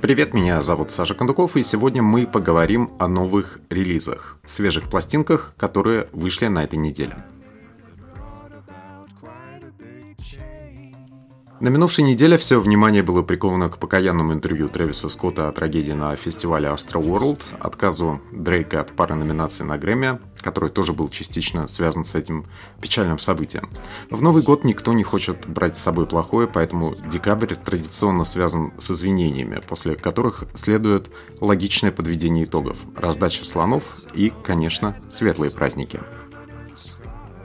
Привет, меня зовут Саша Кондуков, и сегодня мы поговорим о новых релизах, свежих пластинках, которые вышли на этой неделе. На минувшей неделе все внимание было приковано к покаянному интервью Трэвиса Скотта о трагедии на фестивале Astro World, отказу Дрейка от пары номинаций на Грэмми, который тоже был частично связан с этим печальным событием. В Новый год никто не хочет брать с собой плохое, поэтому декабрь традиционно связан с извинениями, после которых следует логичное подведение итогов, раздача слонов и, конечно, светлые праздники.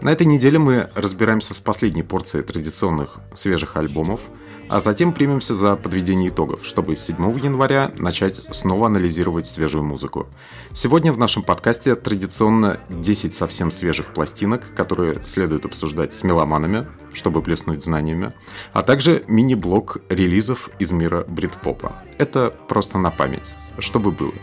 На этой неделе мы разбираемся с последней порцией традиционных свежих альбомов, а затем примемся за подведение итогов, чтобы с 7 января начать снова анализировать свежую музыку. Сегодня в нашем подкасте традиционно 10 совсем свежих пластинок, которые следует обсуждать с меломанами, чтобы плеснуть знаниями, а также мини-блок релизов из мира брит-попа. Это просто на память, чтобы было.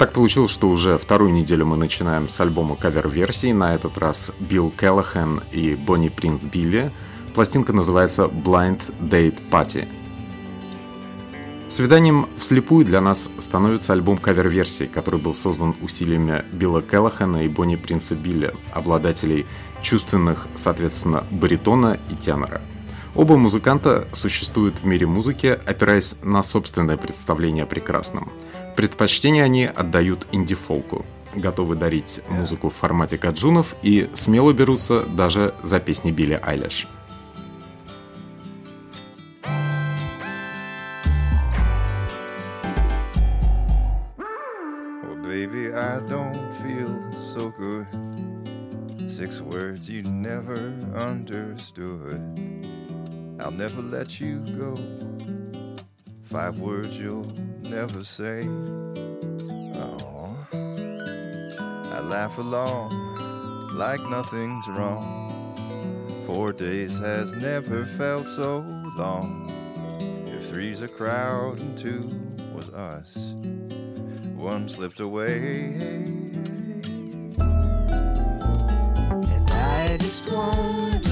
Так получилось, что уже вторую неделю мы начинаем с альбома кавер-версий, на этот раз Билл Келлахан и Бонни Принц Билли. Пластинка называется Blind Date Party. Свиданием вслепую для нас становится альбом кавер-версий, который был создан усилиями Билла Келлахана и Бонни Принца Билли, обладателей чувственных, соответственно, баритона и тенора. Оба музыканта существуют в мире музыки, опираясь на собственное представление о прекрасном – Предпочтение они отдают инди-фолку, готовы дарить музыку в формате каджунов и смело берутся даже за песни Билли Айлиш. baby, I don't feel so good. Six words you never understood. I'll never let you go. Five words you'll never say. Oh, I laugh along like nothing's wrong. Four days has never felt so long. If three's a crowd and two was us, one slipped away. And I just want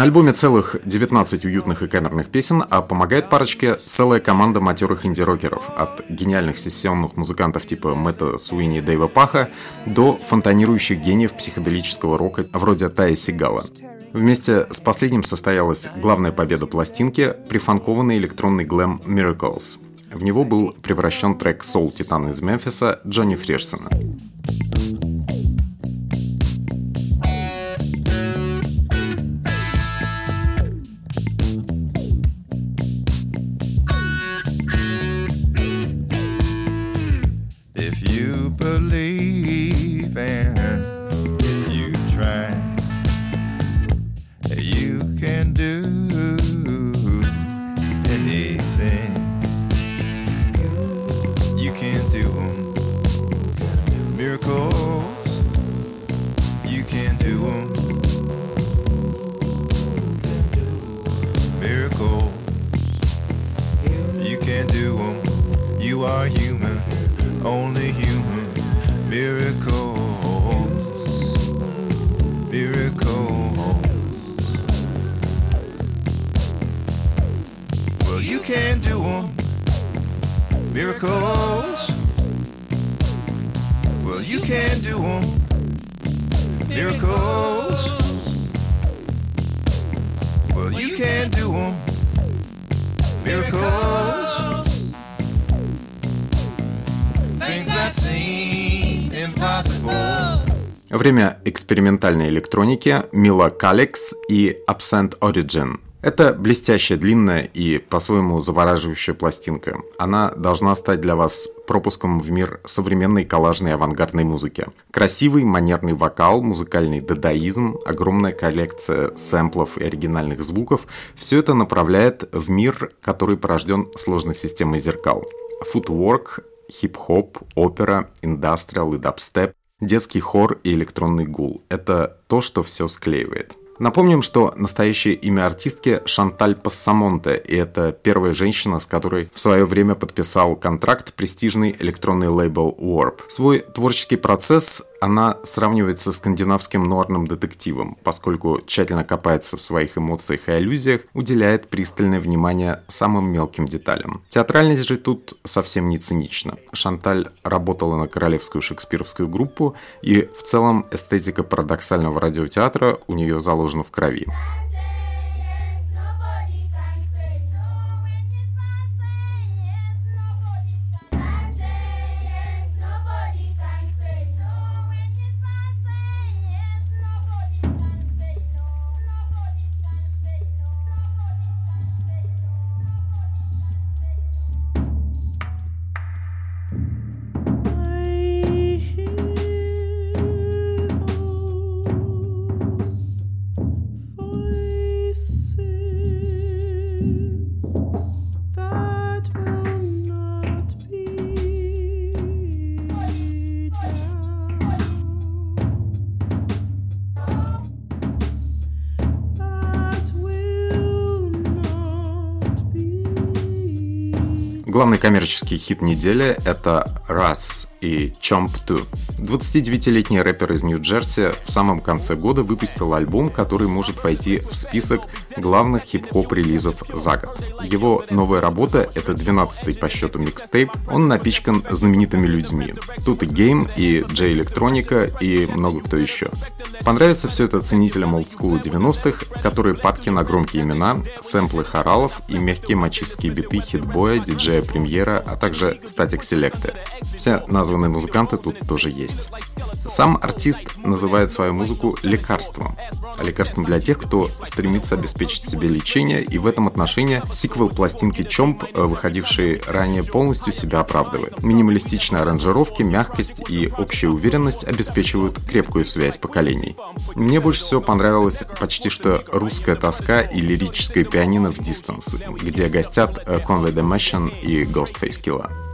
На альбоме целых 19 уютных и камерных песен, а помогает парочке целая команда матерых инди-рокеров, от гениальных сессионных музыкантов типа Мэтта Суини и Дэйва Паха до фонтанирующих гениев психоделического рока вроде Тая Сигала. Вместе с последним состоялась главная победа пластинки – прифанкованный электронный глэм Miracles. В него был превращен трек «Soul Титана» из Мемфиса Джонни Фришсона. Время экспериментальной электроники Мила Калекс и Absent Origin. Это блестящая, длинная и по-своему завораживающая пластинка. Она должна стать для вас пропуском в мир современной коллажной авангардной музыки. Красивый, манерный вокал, музыкальный дадаизм, огромная коллекция сэмплов и оригинальных звуков – все это направляет в мир, который порожден сложной системой зеркал. Футворк, хип-хоп, опера, индастриал и дабстеп, детский хор и электронный гул – это то, что все склеивает. Напомним, что настоящее имя артистки Шанталь Пассамонте, и это первая женщина, с которой в свое время подписал контракт престижный электронный лейбл Warp. Свой творческий процесс она сравнивается с скандинавским нуарным детективом, поскольку тщательно копается в своих эмоциях и аллюзиях, уделяет пристальное внимание самым мелким деталям. Театральность же тут совсем не цинична. Шанталь работала на королевскую шекспировскую группу, и в целом эстетика парадоксального радиотеатра у нее заложена в крови. Главный коммерческий хит недели – это «Раз» и Chomp 2. 29-летний рэпер из Нью-Джерси в самом конце года выпустил альбом, который может войти в список главных хип-хоп релизов за год. Его новая работа — это 12-й по счету микстейп. Он напичкан знаменитыми людьми. Тут и Game, и Джей Электроника, и много кто еще. Понравится все это ценителям олдскула 90-х, которые падки на громкие имена, сэмплы хоралов и мягкие мачистские биты хитбоя, диджея премьера, а также статик селекты. Все названные музыканты тут тоже есть. Сам артист называет свою музыку лекарством. Лекарством для тех, кто стремится обеспечить себе лечение, и в этом отношении сиквел пластинки Чомп, выходивший ранее, полностью себя оправдывает. Минималистичные аранжировки, мягкость и общая уверенность обеспечивают крепкую связь поколений. Мне больше всего понравилась почти что русская тоска и лирическое пианино в Distance, где гостят Conway the Machine и Ghostface Killa.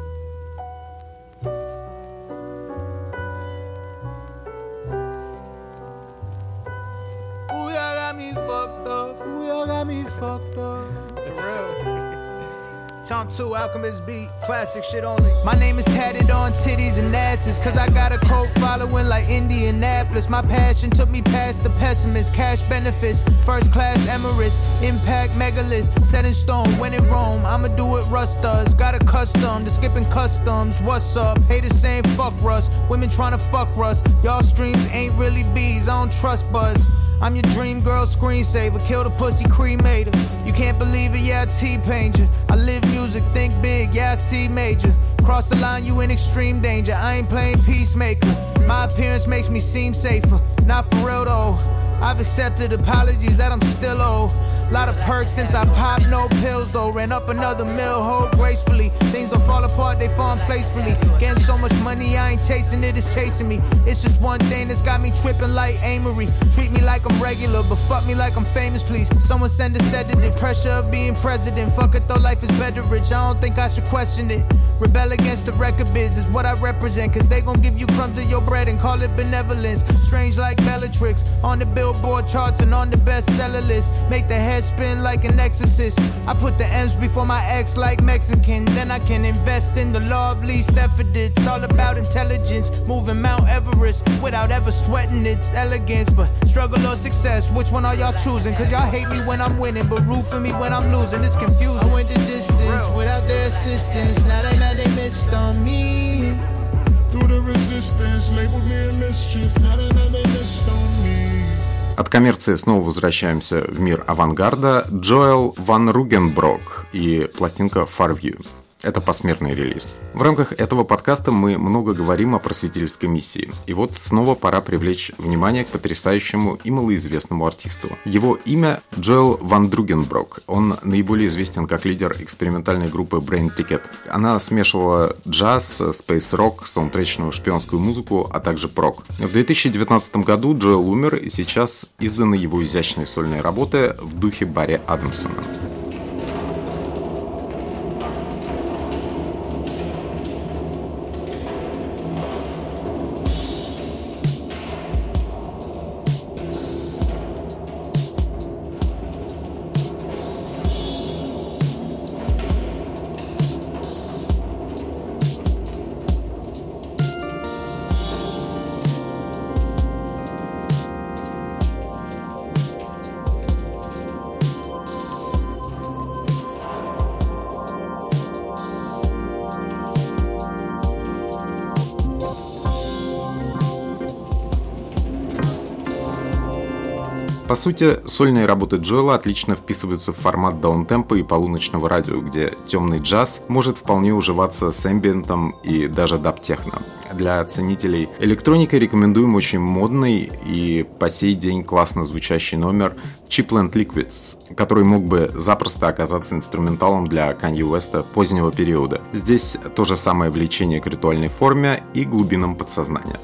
Tom 2, Alchemist beat, classic shit only. My name is tatted on titties and asses, cause I got a cult following like Indianapolis. My passion took me past the pessimist, cash benefits, first class Emirates, impact megalith, set in stone, when in Rome, I'ma do it Russ does. Got a custom, the skipping customs, what's up? Pay the same fuck Russ, women trying to fuck Russ. Y'all streams ain't really bees, I don't trust buzz. I'm your dream girl screensaver. Kill the pussy cremator. You can't believe it, yeah, I T-pain you. I live music, think big, yeah, see major. Cross the line, you in extreme danger. I ain't playing peacemaker. My appearance makes me seem safer. Not for real though. I've accepted apologies that I'm still old. Lot of perks since I popped no pills though. Ran up another mill, hold gracefully. Things don't fall apart, they fall in place for me. Getting so much money, I ain't chasing it, it's chasing me. It's just one thing that's got me tripping like Amory. Treat me like I'm regular, but fuck me like I'm famous, please. Someone send a sedative, pressure of being president. Fuck it though, life is better rich. I don't think I should question it. Rebel against the record biz is what I represent. Cause they gon' give you crumbs of your bread and call it benevolence. Strange like Bellatrix on the billboard charts and on the bestseller list. Make the head head spin like an exorcist. I put the M's before my X like Mexican. Then I can invest in the least effort. It's all about intelligence. Moving Mount Everest without ever sweating its elegance. But struggle or success, which one are y'all choosing? Cause y'all hate me when I'm winning, but root for me when I'm losing. It's confusing. I went the distance without their assistance. Now they mad they missed on me. Through the resistance, labeled me a mischief. Now they mad they missed on me. От коммерции снова возвращаемся в мир авангарда. Джоэл Ван Ругенброк и пластинка Far View. Это посмертный релиз. В рамках этого подкаста мы много говорим о просветительской миссии. И вот снова пора привлечь внимание к потрясающему и малоизвестному артисту. Его имя Джоэл Ван Другенброк. Он наиболее известен как лидер экспериментальной группы Brain Ticket. Она смешивала джаз, спейс-рок, саундтречную шпионскую музыку, а также прок. В 2019 году Джоэл умер, и сейчас изданы его изящные сольные работы в духе Барри Адамсона. Сути, сольные работы Джоэла отлично вписываются в формат даунтемпа и полуночного радио, где темный джаз может вполне уживаться с эмбиентом и даже даб-техно. Для ценителей электроники рекомендуем очень модный и по сей день классно звучащий номер Chipland Liquids, который мог бы запросто оказаться инструменталом для Kanye West позднего периода. Здесь то же самое влечение к ритуальной форме и глубинам подсознания.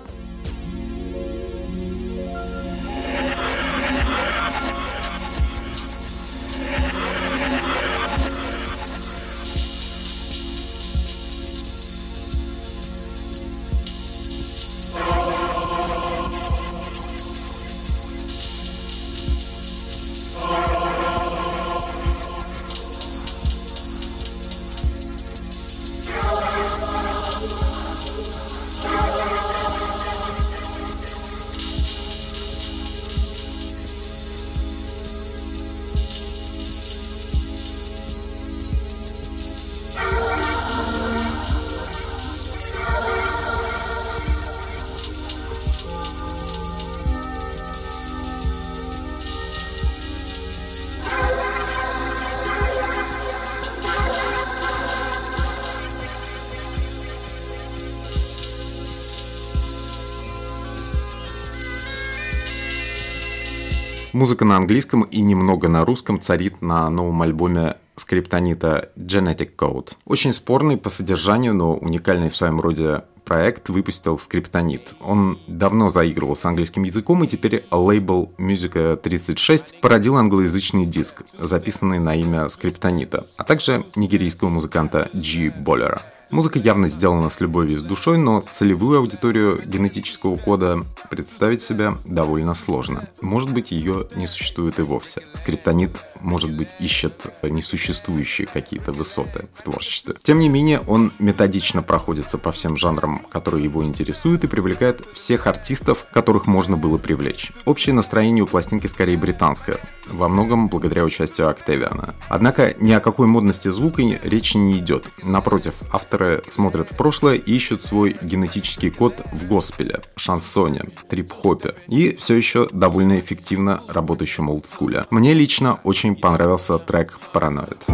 Музыка на английском и немного на русском царит на новом альбоме скриптонита Genetic Code. Очень спорный по содержанию, но уникальный в своем роде проект выпустил скриптонит. Он давно заигрывал с английским языком, и теперь лейбл Music 36 породил англоязычный диск, записанный на имя скриптонита, а также нигерийского музыканта G. Боллера. Музыка явно сделана с любовью и с душой, но целевую аудиторию генетического кода представить себя довольно сложно. Может быть, ее не существует и вовсе. Скриптонит, может быть, ищет несуществующие какие-то высоты в творчестве. Тем не менее, он методично проходится по всем жанрам, которые его интересуют, и привлекает всех артистов, которых можно было привлечь. Общее настроение у пластинки скорее британское, во многом благодаря участию Октавиана. Однако ни о какой модности звука речи не идет. Напротив, автор авторы смотрят в прошлое и ищут свой генетический код в госпеле, шансоне, трип-хопе и все еще довольно эффективно работающем олдскуле. Мне лично очень понравился трек «Параноид».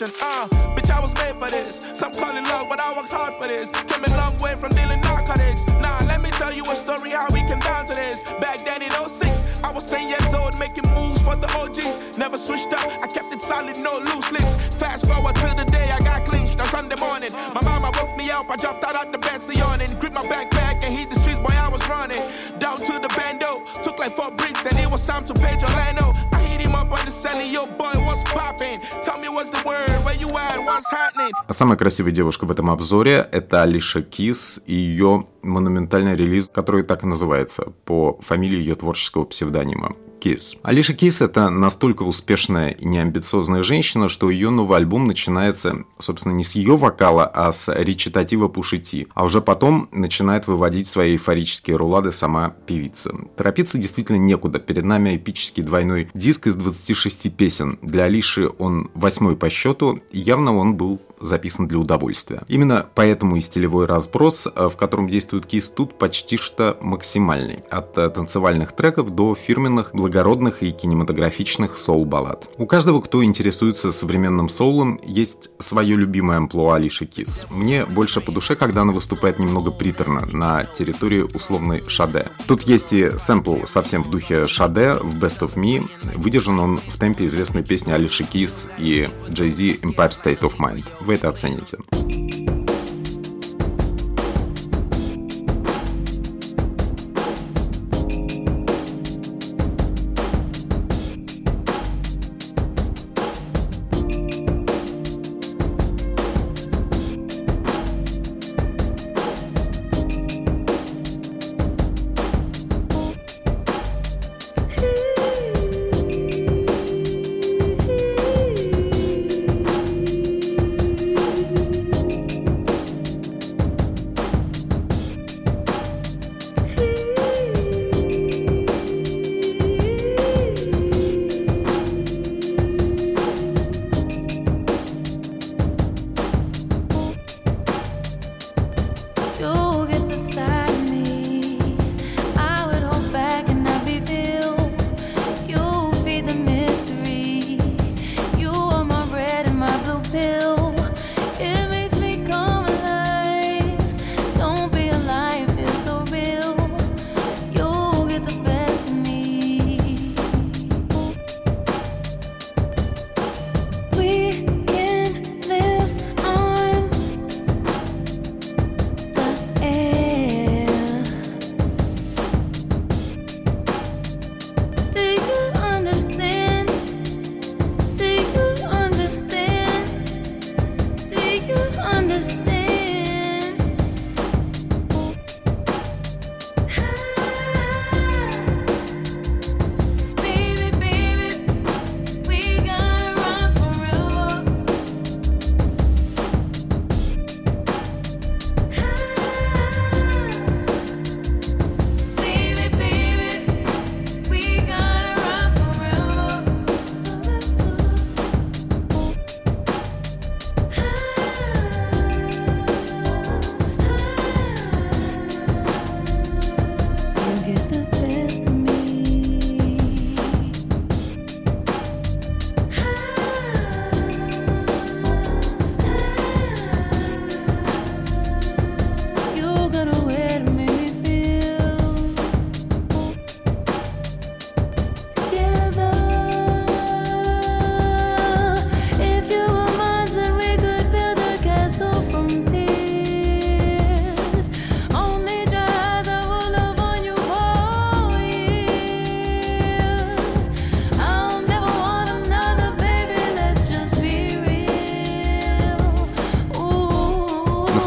Uh, bitch, I was made for this. Some call it love, but I worked hard for this. Came a long way from dealing narcotics. Nah, let me tell you a story how we came down to this. Back then in 06, I was 10 years old making moves for the OGs. Never switched up, I kept it solid, no loose lips. Fast forward to the day I got clinched on Sunday morning. My mama woke me up, I jumped out at the bed, yawning. Grip my backpack and hit the streets popping. Down to the bando, took like four bricks, then it was time to pay Orlando. I hit him up on the celly, yo boy, А самая красивая девушка в этом обзоре – это Alicia Keys и ее монументальный релиз, который так и называется, по фамилии ее творческого псевдонима. Keys. Alicia Keys – это настолько успешная и неамбициозная женщина, что ее новый альбом начинается, собственно, не с ее вокала, а с речитатива Пуши Ти, а уже потом начинает выводить свои эйфорические рулады сама певица. Торопиться действительно некуда. Перед нами эпический двойной диск из 26 песен. Для Алиши он восьмой по счету, явно он был записан для удовольствия. Именно поэтому и стилевой разброс, э, в котором действует Keys, тут почти что максимальный. От э, танцевальных треков до фирменных, благородных и кинематографичных соул-баллад. У каждого, кто интересуется современным соулом, есть свое любимое амплуа Алиши Кис. Мне больше по душе, когда она выступает немного приторно на территории условной Шаде. Тут есть и сэмпл совсем в духе Шаде в Best of Me. Выдержан он в темпе известной песни Алиши Кис и Jay-Z Empire State of Mind вы это оцените.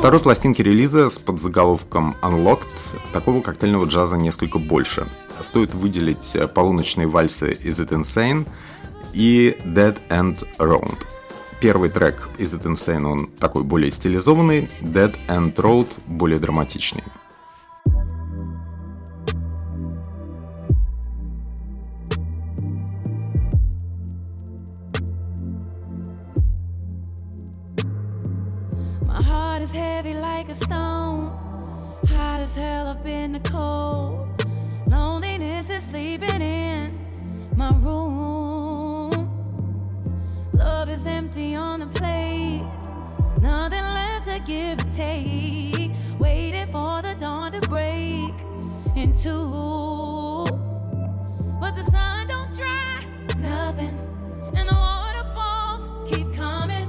Второй пластинке релиза с подзаголовком Unlocked такого коктейльного джаза несколько больше. Стоит выделить полуночные вальсы Is It Insane и Dead End Round. Первый трек Is It Insane, он такой более стилизованный, Dead End Road более драматичный. a stone. Hot as hell up in the cold. Loneliness is sleeping in my room. Love is empty on the plate. Nothing left to give or take. Waiting for the dawn to break in two. But the sun don't dry nothing, and the waterfalls keep coming.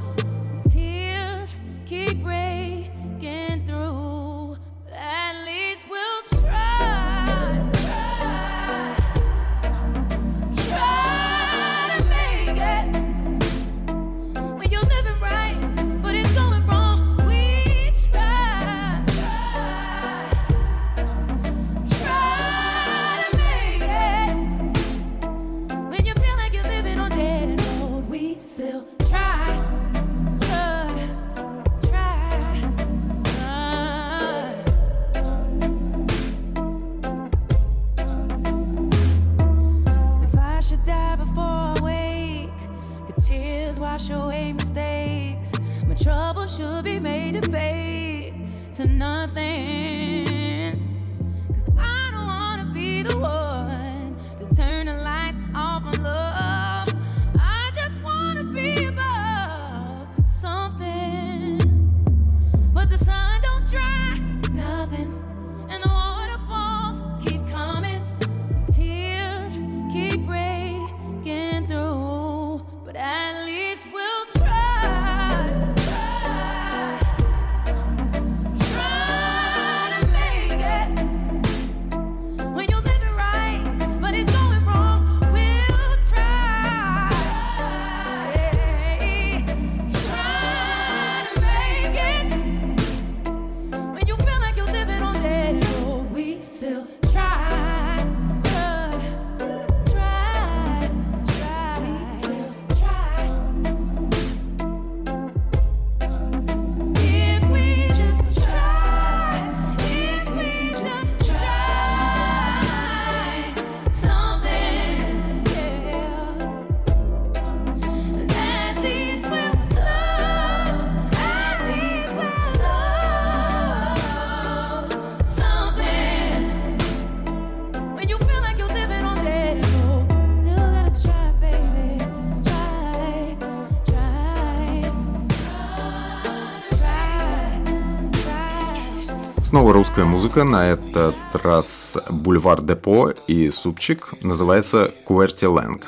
Снова русская музыка, на этот раз Boulevard Depo и Супчик, называется QWERTY LANG.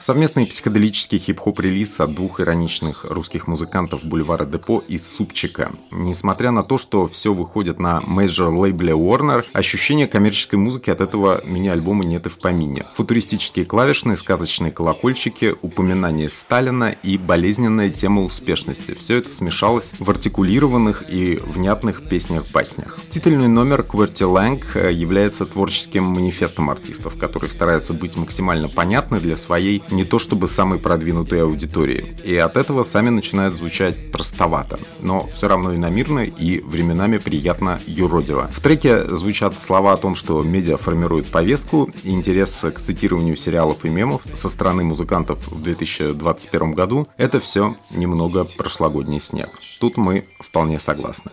Совместный психоделический хип-хоп-релиз от двух ироничных русских музыкантов Бульвара Депо и Супчика. Несмотря на то, что все выходит на major лейбле Warner, ощущения коммерческой музыки от этого мини-альбома нет и в помине. Футуристические клавишные, сказочные колокольчики, упоминание Сталина и болезненная тема успешности. Все это смешалось в артикулированных и внятных песнях-баснях. Титульный номер QWERTY LANG является творческим манифестом артистов, которые стараются быть максимально понятны для своей не то чтобы самой продвинутой аудитории. И от этого сами начинают звучать простовато, но все равно иномирно и временами приятно юродиво. В треке звучат слова о том, что медиа формирует повестку, интерес к цитированию сериалов и мемов со стороны музыкантов в 2021 году – это все немного прошлогодний снег. Тут мы вполне согласны.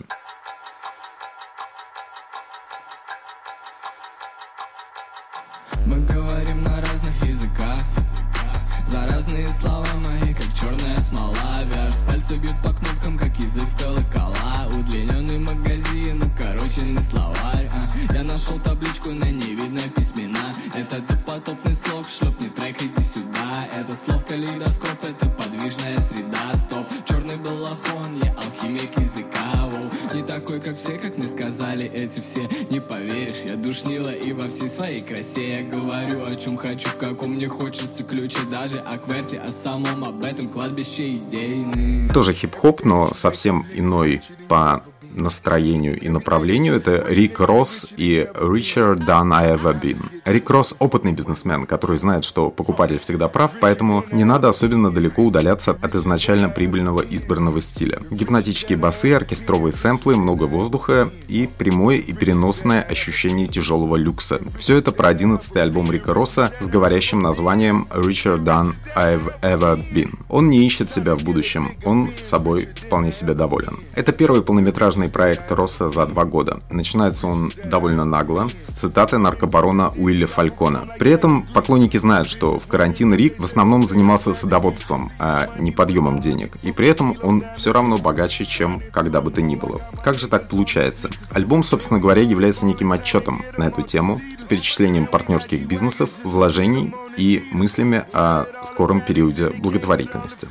Табличку, на ней видно письмена. Это допотопный слог, шлепни трек, иди сюда. Это слов калейдоскоп, это подвижная среда. Стоп, черный балахон, я алхимик языка Воу. Не такой, как все, как мне сказали эти все. Не поверишь, я душнила и во всей своей красе. Я говорю, о чем хочу, в каком мне хочется ключе Даже о кверте, о самом об этом кладбище идейный. Тоже хип-хоп, но совсем иной по настроению и направлению. Это Рик Росс и Richer Than I Ever Been. Рик Росс – опытный бизнесмен, который знает, что покупатель всегда прав, поэтому не надо особенно далеко удаляться от изначально прибыльного избранного стиля. Гипнотические басы, оркестровые сэмплы, много воздуха и прямое и переносное ощущение тяжелого люкса. Все это про 11-й альбом Рика Росса с говорящим названием Richer Than I've Ever Been. Он не ищет себя в будущем, он собой вполне себе доволен. Это первый полнометражный проект Росса за два года. Начинается он довольно нагло, с цитаты наркобарона Уилля Фалькона. При этом поклонники знают, что в карантин Рик в основном занимался садоводством, а не подъемом денег. И при этом он все равно богаче, чем когда бы то ни было. Как же так получается? Альбом, собственно говоря, является неким отчетом на эту тему, с перечислением партнерских бизнесов, вложений и мыслями о скором периоде благотворительности.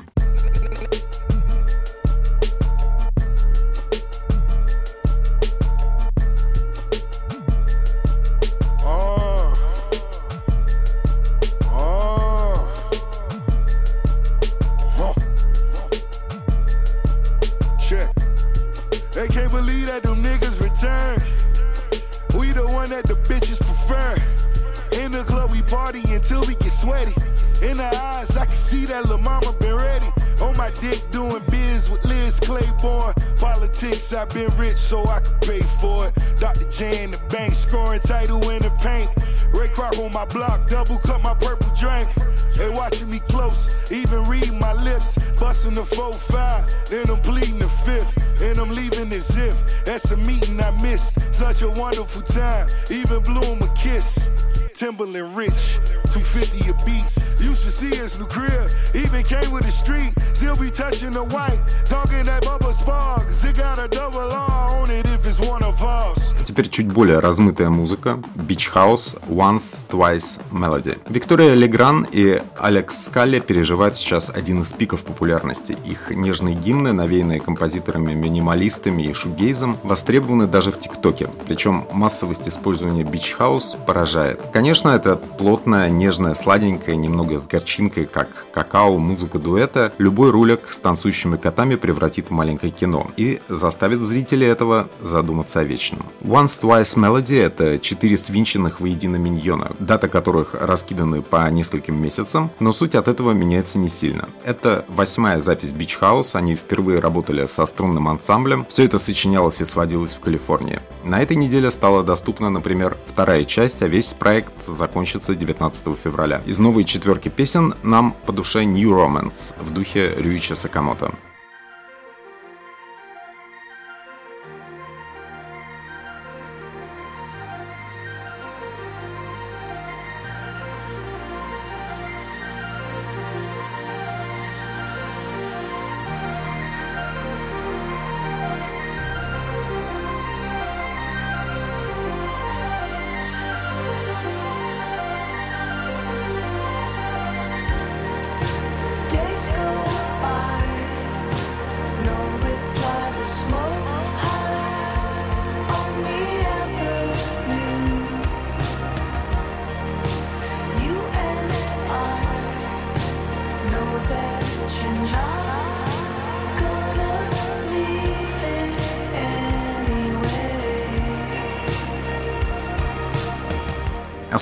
Politics, i been rich so I could pay for it. Dr. J in the bank, scoring title in the paint. Ray Kroc on my block, double cut my purple drink. They watching me close, even read my lips. Busting the 4-5, then I'm pleading the fifth. And I'm leaving as if that's a meeting I missed. Such a wonderful time, even blew him a kiss. Timberland rich, 250 a beat. Used to see in the crib, even came with the street. Still be touching the white, talking that bubble sparks. It got a double R on it if it's one of us. Теперь чуть более размытая музыка. Beach House, Once, Twice, Melody. Виктория Легран и Алекс Скалли переживают сейчас один из пиков популярности. Их нежные гимны, навеянные композиторами-минималистами и шугейзом, востребованы даже в ТикТоке. Причем массовость использования Beach House поражает. Конечно, это плотная, нежная, сладенькая, немного с горчинкой, как какао, музыка дуэта. Любой ролик с танцующими котами превратит в маленькое кино и заставит зрителей этого задуматься о вечном. Once Twice Melody — это четыре свинченных воедино миньона, дата которых раскиданы по нескольким месяцам, но суть от этого меняется не сильно. Это восьмая запись Beach House, они впервые работали со струнным ансамблем, все это сочинялось и сводилось в Калифорнии. На этой неделе стала доступна, например, вторая часть, а весь проект закончится 19 февраля. Из новой четверки песен нам по душе New Romance в духе Рюича Сакамото.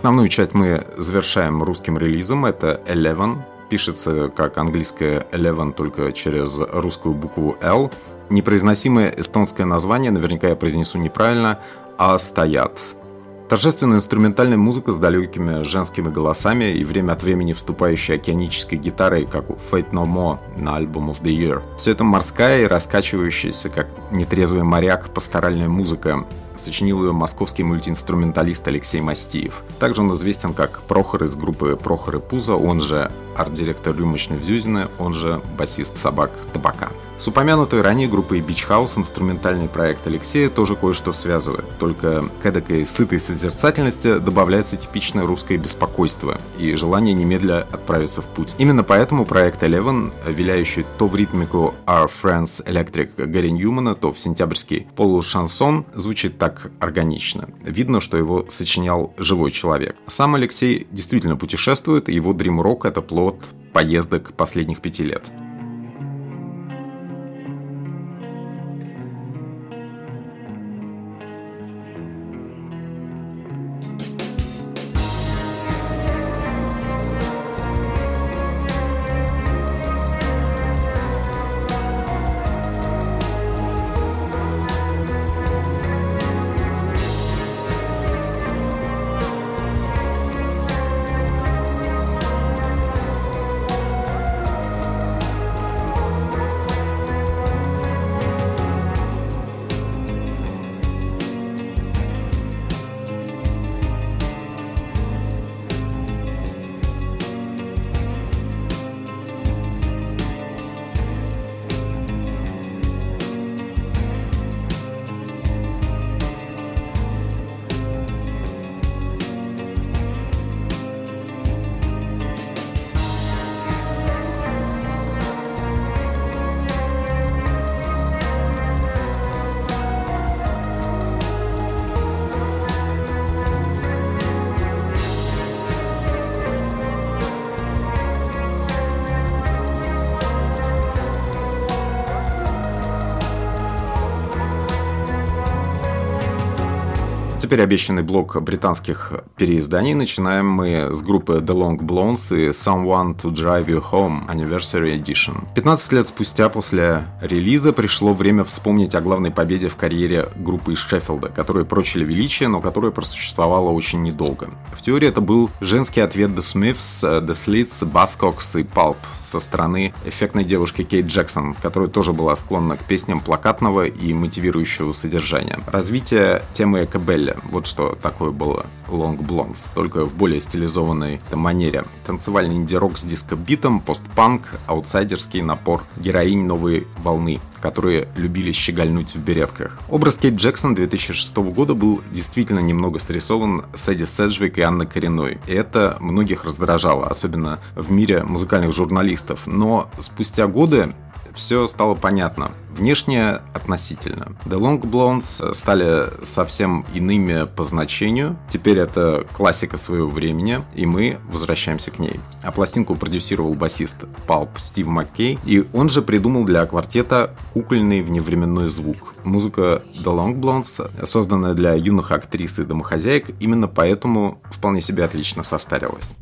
Основную часть мы завершаем русским релизом. Это Eleven. Пишется как английское Eleven, только через русскую букву L. Непроизносимое эстонское название, наверняка я произнесу неправильно, а стоят. Торжественная инструментальная музыка с далекими женскими голосами и время от времени вступающая океанической гитарой, как у Fate No More на альбом of the Year. Все это морская и раскачивающаяся, как нетрезвый моряк, пасторальная музыка. Сочинил ее московский мультиинструменталист Алексей Мастиев. Также он известен как Прохор из группы Прохор и Пузо, он же арт-директор рюмочной Взюзины, он же басист собак Табака. С упомянутой ранее группой Beach House инструментальный проект Алексея тоже кое-что связывает, только к эдакой сытой созерцательности добавляется типичное русское беспокойство и желание немедля отправиться в путь. Именно поэтому проект Eleven, виляющий то в ритмику Our Friends Electric Гарри Ньюмана, то в сентябрьский полушансон, звучит так органично. Видно, что его сочинял живой человек. Сам Алексей действительно путешествует, его Dream Rock — это плод поездок последних пяти лет. Теперь обещанный блок британских переизданий. Начинаем мы с группы The Long Blondes и Someone to Drive You Home Anniversary Edition. 15 лет спустя после релиза пришло время вспомнить о главной победе в карьере группы из Шеффилда, которые прочили величие, но которая просуществовала очень недолго. В теории это был женский ответ The Smiths, The Slits, Buzzcocks и Pulp со стороны эффектной девушки Кейт Джексон, которая тоже была склонна к песням плакатного и мотивирующего содержания. Развитие темы Вот что такое было Long Blondes, только в более стилизованной манере. Танцевальный инди-рок с диско-битом, постпанк, аутсайдерский напор героинь новой волны, которые любили щегольнуть в беретках. Образ Кейт Джексон 2006 года был действительно немного срисован с Эдди Седжвик и Анной Коренной, и это многих раздражало, особенно в мире музыкальных журналистов. Но спустя годы все стало понятно. Внешне относительно. The Long Blondes стали совсем иными по значению. Теперь это классика своего времени, и мы возвращаемся к ней. А пластинку продюсировал басист Палп Стив Маккей, и он же придумал для квартета кукольный вневременной звук. Музыка The Long Blondes, созданная для юных актрис и домохозяек, именно поэтому вполне себе отлично состарилась.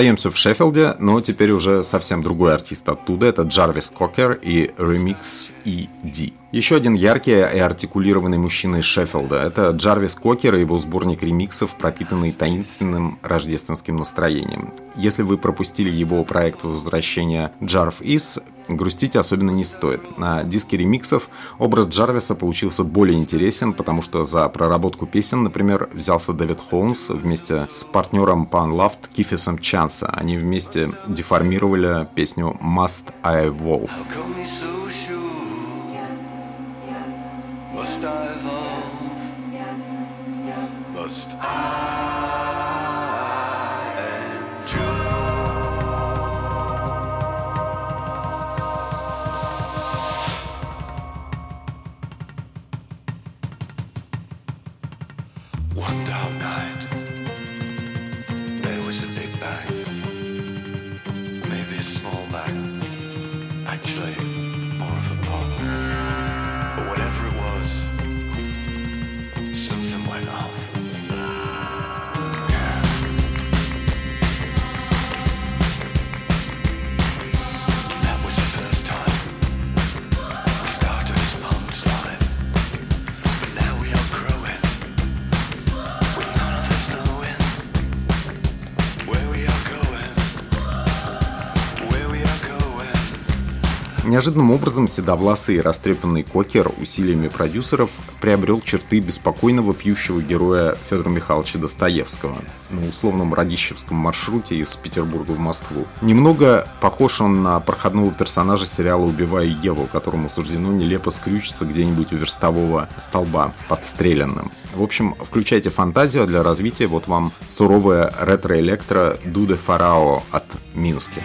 Остаемся в Шеффилде, но теперь уже совсем другой артист оттуда. Это Джарвис Кокер и Remix ED. Еще один яркий и артикулированный мужчина из Шеффилда. Это Джарвис Кокер и его сборник ремиксов, пропитанный таинственным рождественским настроением. Если вы пропустили его проект возвращения Jarv Is, грустить особенно не стоит. На диске ремиксов образ Джарвиса получился более интересен, потому что за проработку песен, например, взялся Дэвид Холмс вместе с партнером по Unloved Кифисом Чанса. Они вместе деформировали песню Must I Evolve. Must I evolve? Must I Неожиданным образом седовласый и растрепанный Кокер усилиями продюсеров приобрел черты беспокойного пьющего героя Федора Михайловича Достоевского на условном радищевском маршруте из Петербурга в Москву. Немного похож он на проходного персонажа сериала «Убивая Еву», которому суждено нелепо скрючиться где-нибудь у верстового столба, подстреленным. В общем, включайте фантазию, а для развития вот вам суровая ретро-электро Дуде Фарао от Мински.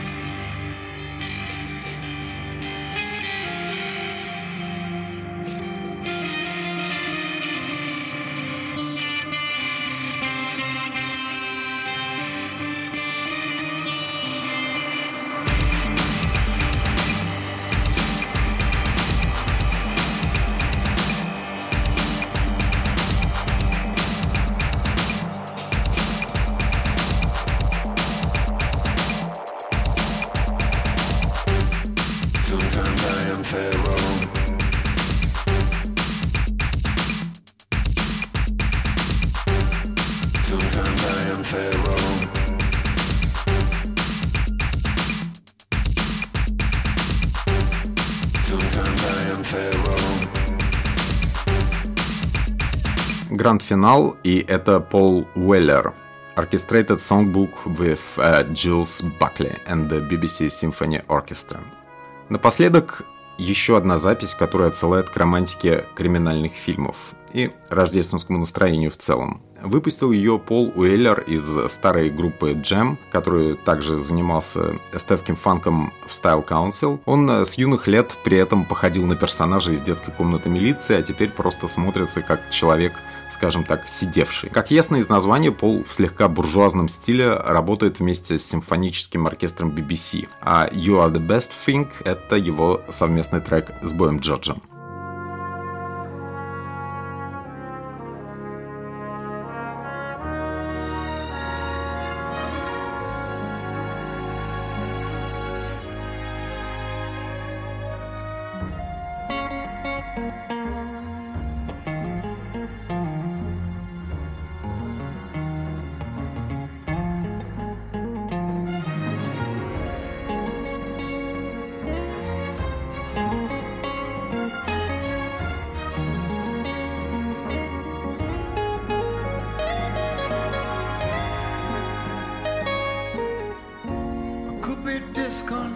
Гранд-финал, и это Пол Уэллер. Orchestrated Songbook with uh, Jules Buckley and the BBC Symphony Orchestra. Напоследок еще одна запись, которая отсылает к романтике криминальных фильмов и рождественскому настроению в целом. Выпустил ее Пол Уэллер из старой группы Jam, который также занимался эстетским фанком в Style Council. Он с юных лет при этом походил на персонажа из детской комнаты милиции, а теперь просто смотрится как человек скажем так, сидевший. Как ясно из названия, Пол в слегка буржуазном стиле работает вместе с симфоническим оркестром BBC, а You Are The Best Thing — это его совместный трек с Боем Джорджем.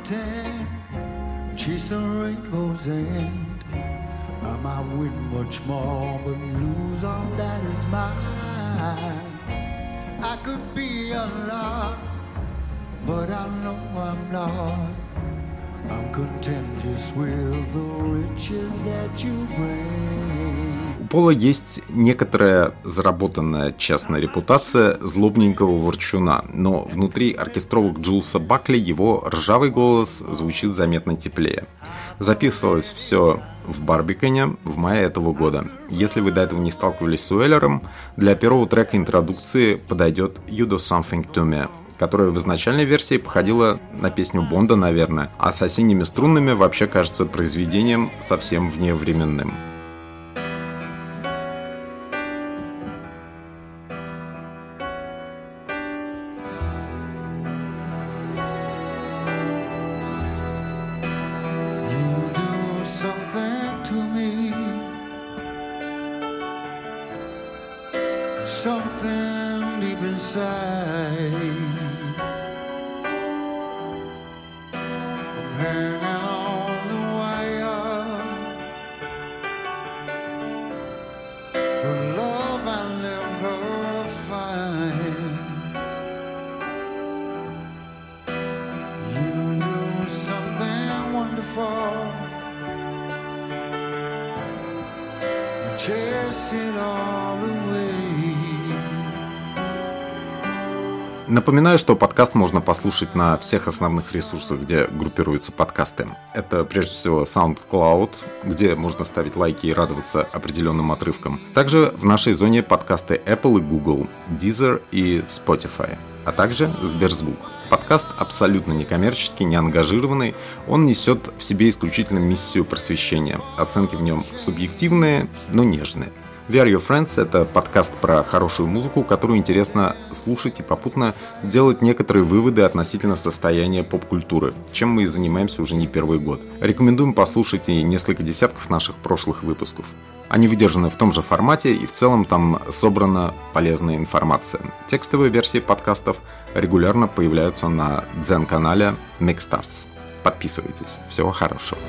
Discontent, chase the rainbow's end. I might win much more, but lose all that is mine. I could be a lot, but I know I'm not. I'm content just with the riches that you bring. Пола есть некоторая заработанная частная репутация злобненького ворчуна, но внутри оркестровок Джулса Бакли его ржавый голос звучит заметно теплее. Записывалось все в Барбиконе в мае этого года. Если вы до этого не сталкивались с Уэллером, для первого трека интродукции подойдет You Do Something To Me, которая в изначальной версии походила на песню Бонда, наверное, а с осенними струнными вообще кажется произведением совсем вневременным. You Напоминаю, что подкаст можно послушать на всех основных ресурсах, где группируются подкасты. Это прежде всего SoundCloud, где можно ставить лайки и радоваться определенным отрывкам. Также в нашей зоне подкасты Apple и Google, Deezer и Spotify, а также Сберзвук. Подкаст абсолютно некоммерческий, не ангажированный, он несет в себе исключительно миссию просвещения. Оценки в нем субъективные, но нежные. We Are Your Friends — это подкаст про хорошую музыку, которую интересно слушать и попутно делать некоторые выводы относительно состояния поп-культуры, чем мы и занимаемся уже не первый год. Рекомендуем послушать и несколько десятков наших прошлых выпусков. Они выдержаны в том же формате и в целом там собрана полезная информация. Текстовые версии подкастов регулярно появляются на дзен-канале Mixstarts. Подписывайтесь. Всего хорошего.